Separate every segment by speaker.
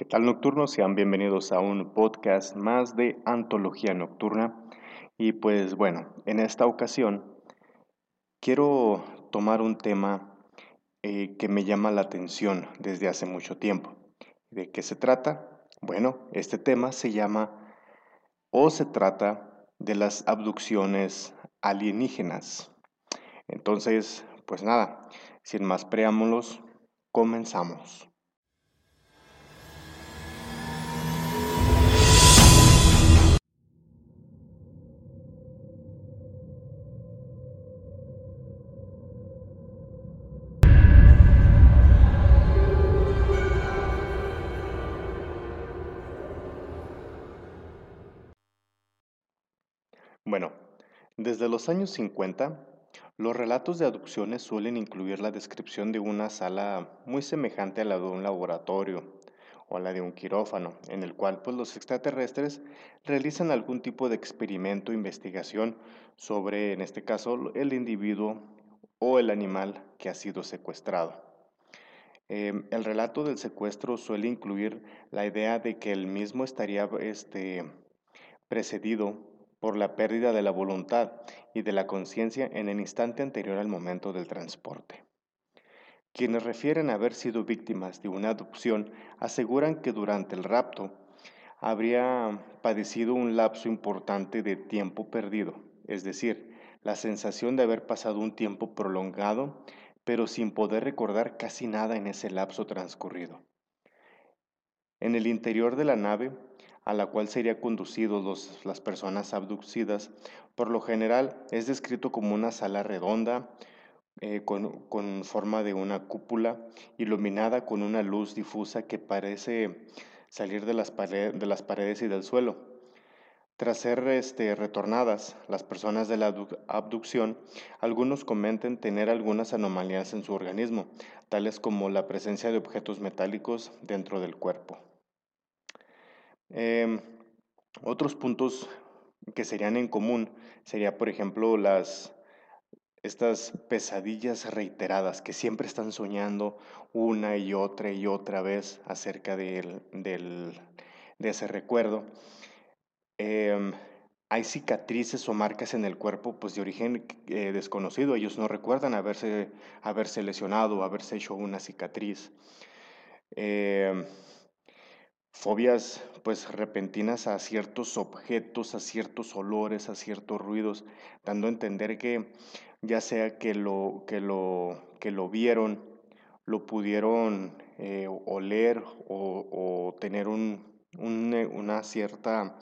Speaker 1: ¿Qué tal nocturnos? Sean bienvenidos a un podcast más de Antología Nocturna. Y pues bueno, en esta ocasión quiero tomar un tema eh, que me llama la atención desde hace mucho tiempo. ¿De qué se trata? Bueno, este tema se llama o se trata de las abducciones alienígenas. Entonces, pues nada, sin más preámbulos, comenzamos. Bueno, desde los años 50, los relatos de abducciones suelen incluir la descripción de una sala muy semejante a la de un laboratorio o a la de un quirófano, en el cual pues, los extraterrestres realizan algún tipo de experimento investigación sobre, en este caso, el individuo o el animal que ha sido secuestrado. Em, el relato del secuestro suele incluir la idea de que el mismo estaría este, precedido por la pérdida de la voluntad y de la conciencia en el instante anterior al momento del transporte. Quienes refieren haber sido víctimas de una adopción aseguran que durante el rapto habría padecido un lapso importante de tiempo perdido, es decir, la sensación de haber pasado un tiempo prolongado, pero sin poder recordar casi nada en ese lapso transcurrido. En el interior de la nave a la cual serían conducidos las personas abducidas, por lo general es descrito como una sala redonda eh, con, forma de una cúpula iluminada con una luz difusa que parece salir de las, de las paredes y del suelo. Tras ser este, retornadas las personas de la abducción, algunos comentan tener algunas anomalías en su organismo, tales como la presencia de objetos metálicos dentro del cuerpo. Em, otros puntos que serían en común sería, por ejemplo, las estas pesadillas reiteradas que siempre están soñando una y otra y otra vez acerca de, ese recuerdo. Em, hay cicatrices o marcas en el cuerpo pues, de origen eh, desconocido. Ellos no recuerdan haberse, haberse lesionado, haberse hecho una cicatriz. Em, fobias pues repentinas a ciertos objetos, a ciertos olores, a ciertos ruidos, dando a entender que ya sea que lo, que lo, que lo vieron, lo pudieron eh, oler o, tener un, una cierta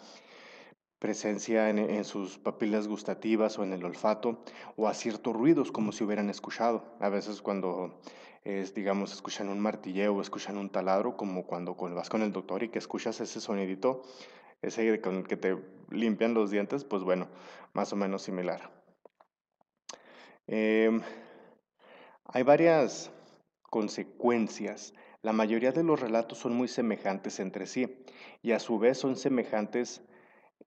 Speaker 1: presencia en, en, sus papilas gustativas o en el olfato, o a ciertos ruidos como si hubieran escuchado. A veces cuando es, digamos, escuchan un martilleo escuchan un taladro, como cuando, vas con el doctor y que escuchas ese sonidito, ese con el que te limpian los dientes, pues bueno, más o menos similar. Em, hay varias consecuencias. La mayoría de los relatos son muy semejantes entre sí y a su vez son semejantes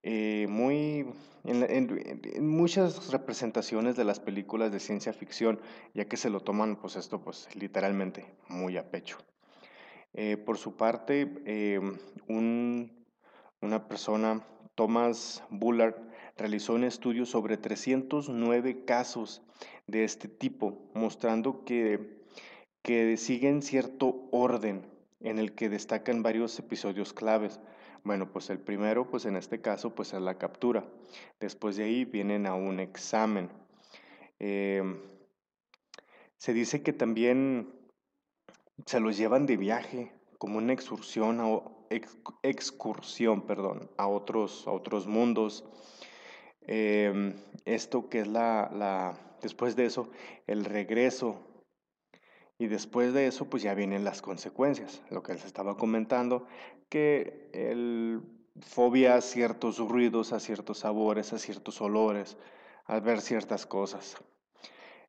Speaker 1: eh, muy en, muchas representaciones de las películas de ciencia ficción, ya que se lo toman, pues esto, pues literalmente muy a pecho. Eh, por su parte, eh, una persona, Thomas Bullard, realizó un estudio sobre 309 casos de este tipo, mostrando que, que siguen cierto orden en el que destacan varios episodios claves. Bueno, pues el primero, pues en este caso, pues es la captura. Después de ahí vienen a un examen. Em, se dice que también se los llevan de viaje, como una excursión, o excursión, perdón, a otros, a otros mundos. Em, esto que es la, la, después de eso, el regreso y después de eso, pues ya vienen las consecuencias, lo que les estaba comentando, que el fobia a ciertos ruidos, a ciertos sabores, a ciertos olores, al ver ciertas cosas.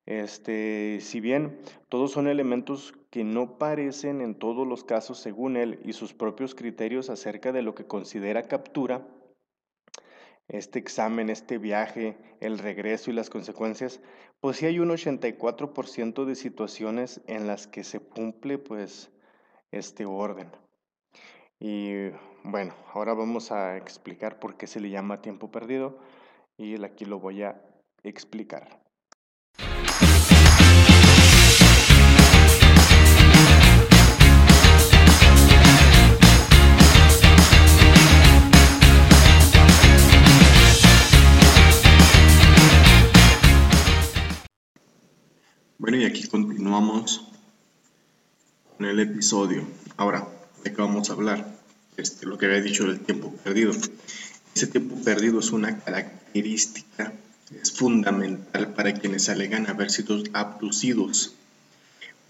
Speaker 1: Este, si bien todos son elementos que no parecen en todos los casos según él y sus propios criterios acerca de lo que considera captura, este examen, este viaje, el regreso y las consecuencias, pues sí hay un 84% de situaciones en las que se cumple pues este orden. Y bueno, ahora vamos a explicar por qué se le llama tiempo perdido y aquí lo voy a explicar. Continuamos con el episodio. Ahora, ¿de qué vamos a hablar? Este, lo que había dicho del tiempo perdido. Ese tiempo perdido es una característica, es fundamental para quienes alegan haber sido abducidos.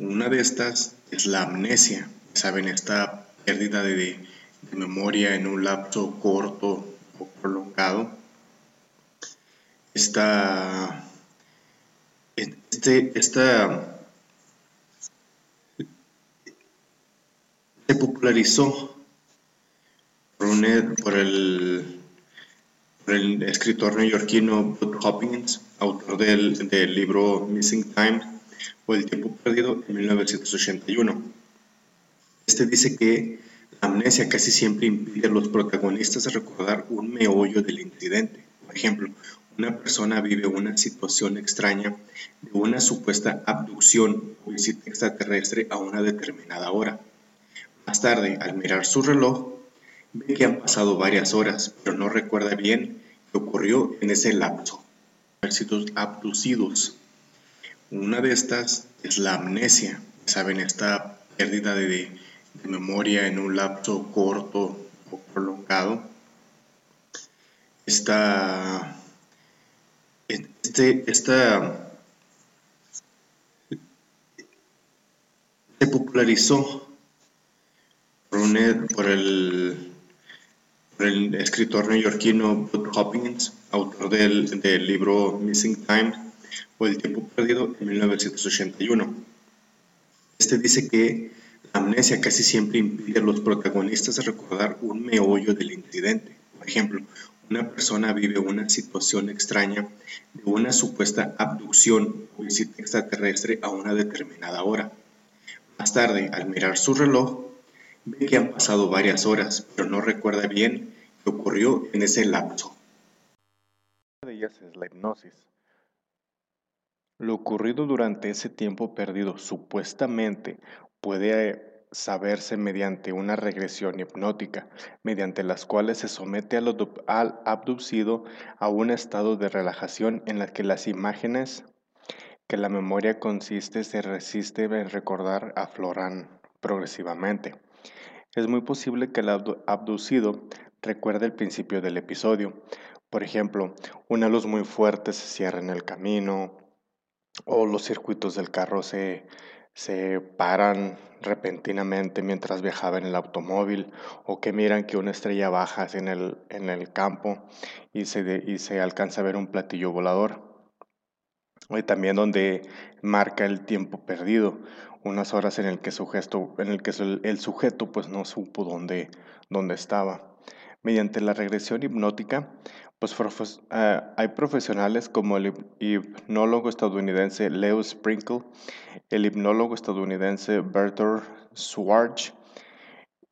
Speaker 1: Una de estas es la amnesia, saben, esta pérdida de, de memoria en un lapso corto o prolongado. Esta este, esta se popularizó por, por, el, el, escritor neoyorquino Bud Hopkins, autor del, del libro Missing Time o El tiempo perdido en 1981. Este dice que la amnesia casi siempre impide a los protagonistas recordar un meollo del incidente. Por ejemplo, una persona vive una situación extraña de una supuesta abducción o visita extraterrestre a una determinada hora. Más tarde, al mirar su reloj, ve que han pasado varias horas, pero no recuerda bien qué ocurrió en ese lapso. abducidos. Una de estas es la amnesia, saben, esta pérdida de, de memoria en un lapso corto o prolongado. Esta este, esta se popularizó por, por, el, escritor neoyorquino Bud Hopkins, autor del, del libro Missing Time o El tiempo perdido en 1981. Este dice que la amnesia casi siempre impide a los protagonistas recordar un meollo del incidente. Por ejemplo, una persona vive una situación extraña de una supuesta abducción o visita extraterrestre a una determinada hora. Más tarde, al mirar su reloj, ve que han pasado varias horas, pero no recuerda bien qué ocurrió en ese lapso. Una de ellas es la hipnosis. Lo ocurrido durante ese tiempo perdido supuestamente puede saberse mediante una regresión hipnótica, mediante las cuales se somete al abducido a un estado de relajación en la que las imágenes que la memoria consiste se resiste en recordar afloran progresivamente. Es muy posible que el abducido recuerde el principio del episodio. Por ejemplo, una luz muy fuerte se cierra en el camino o los circuitos del carro se se paran repentinamente mientras viajaba en el automóvil o que miran que una estrella baja en el, en el campo y se, y se alcanza a ver un platillo volador. Y también donde marca el tiempo perdido, unas horas en el que, sujeto, en el, que el sujeto pues no supo dónde, dónde estaba. Mediante la regresión hipnótica, pues eh, hay profesionales como el hipnólogo estadounidense Leo Sprinkle, el hipnólogo estadounidense Bertolt Schwartz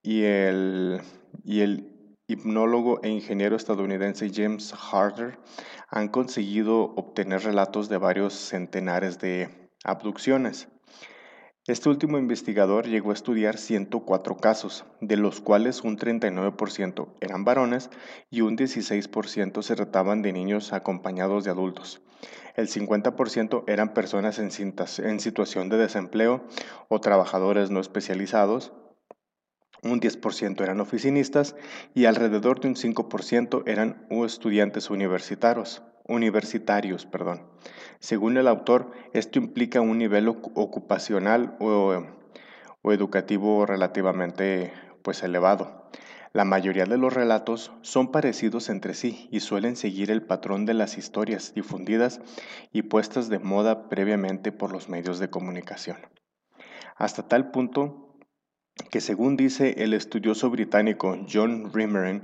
Speaker 1: y el, y el hipnólogo e ingeniero estadounidense James Harder han conseguido obtener relatos de varios centenares de abducciones. Este último investigador llegó a estudiar 104 casos, de los cuales un 39% eran varones y un 16% se trataban de niños acompañados de adultos. El 50% eran personas en, situación de desempleo o trabajadores no especializados, un 10% eran oficinistas y alrededor de un 5% eran estudiantes universitarios universitarios. Perdón. Según el autor, esto implica un nivel ocupacional o, educativo relativamente pues, elevado. La mayoría de los relatos son parecidos entre sí y suelen seguir el patrón de las historias difundidas y puestas de moda previamente por los medios de comunicación. Hasta tal punto que según dice el estudioso británico John Rimmeren,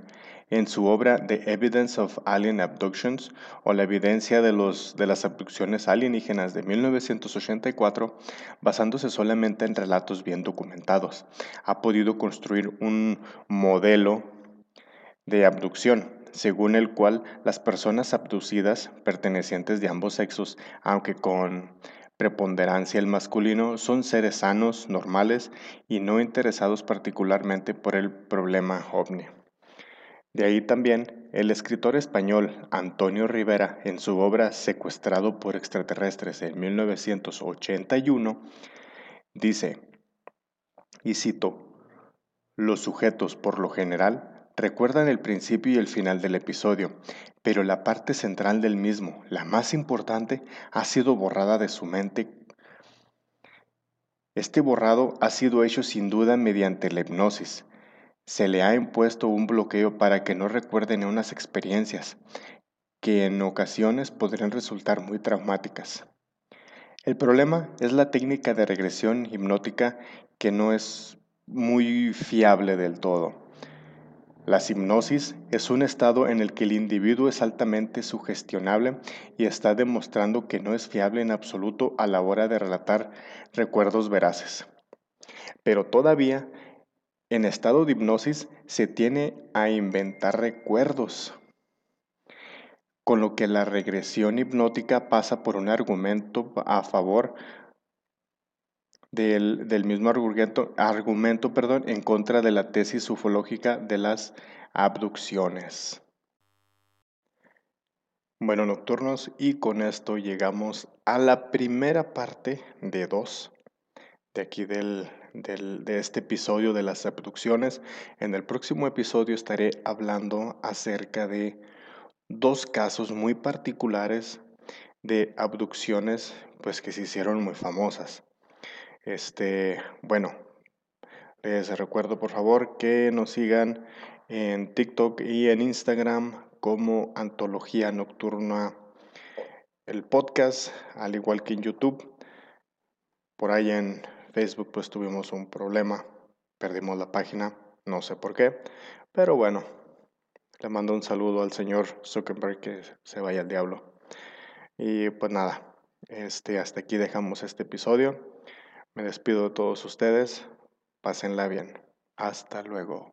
Speaker 1: en su obra The Evidence of Alien Abductions o La evidencia de, los, de las abducciones alienígenas de 1984, basándose solamente en relatos bien documentados, ha podido construir un modelo de abducción, según el cual las personas abducidas pertenecientes de ambos sexos, aunque con preponderancia el masculino, son seres sanos, normales y no interesados particularmente por el problema ovni. De ahí también el escritor español Antonio Rivera, en su obra Secuestrado por extraterrestres en 1981, dice, y cito, los sujetos por lo general recuerdan el principio y el final del episodio, pero la parte central del mismo, la más importante, ha sido borrada de su mente. Este borrado ha sido hecho sin duda mediante la hipnosis, se le ha impuesto un bloqueo para que no recuerden unas experiencias que en ocasiones podrían resultar muy traumáticas. El problema es la técnica de regresión hipnótica que no es muy fiable del todo. La hipnosis es un estado en el que el individuo es altamente sugestionable y está demostrando que no es fiable en absoluto a la hora de relatar recuerdos veraces. Pero todavía en estado de hipnosis se tiene a inventar recuerdos, con lo que la regresión hipnótica pasa por un argumento a favor del, mismo argumento, argumento perdón, en contra de la tesis ufológica de las abducciones. Bueno, nocturnos, y con esto llegamos a la primera parte de dos de aquí del, de este episodio de las abducciones. En el próximo episodio estaré hablando acerca de dos casos muy particulares de abducciones pues que se hicieron muy famosas. Este, bueno, les recuerdo por favor que nos sigan en TikTok y en Instagram como Antología Nocturna el podcast, al igual que en YouTube. Por ahí en Facebook pues tuvimos un problema, perdimos la página, no sé por qué, pero bueno, le mando un saludo al señor Zuckerberg que se vaya al diablo. Y pues nada, este, hasta aquí dejamos este episodio. Me despido de todos ustedes. Pásenla bien. Hasta luego.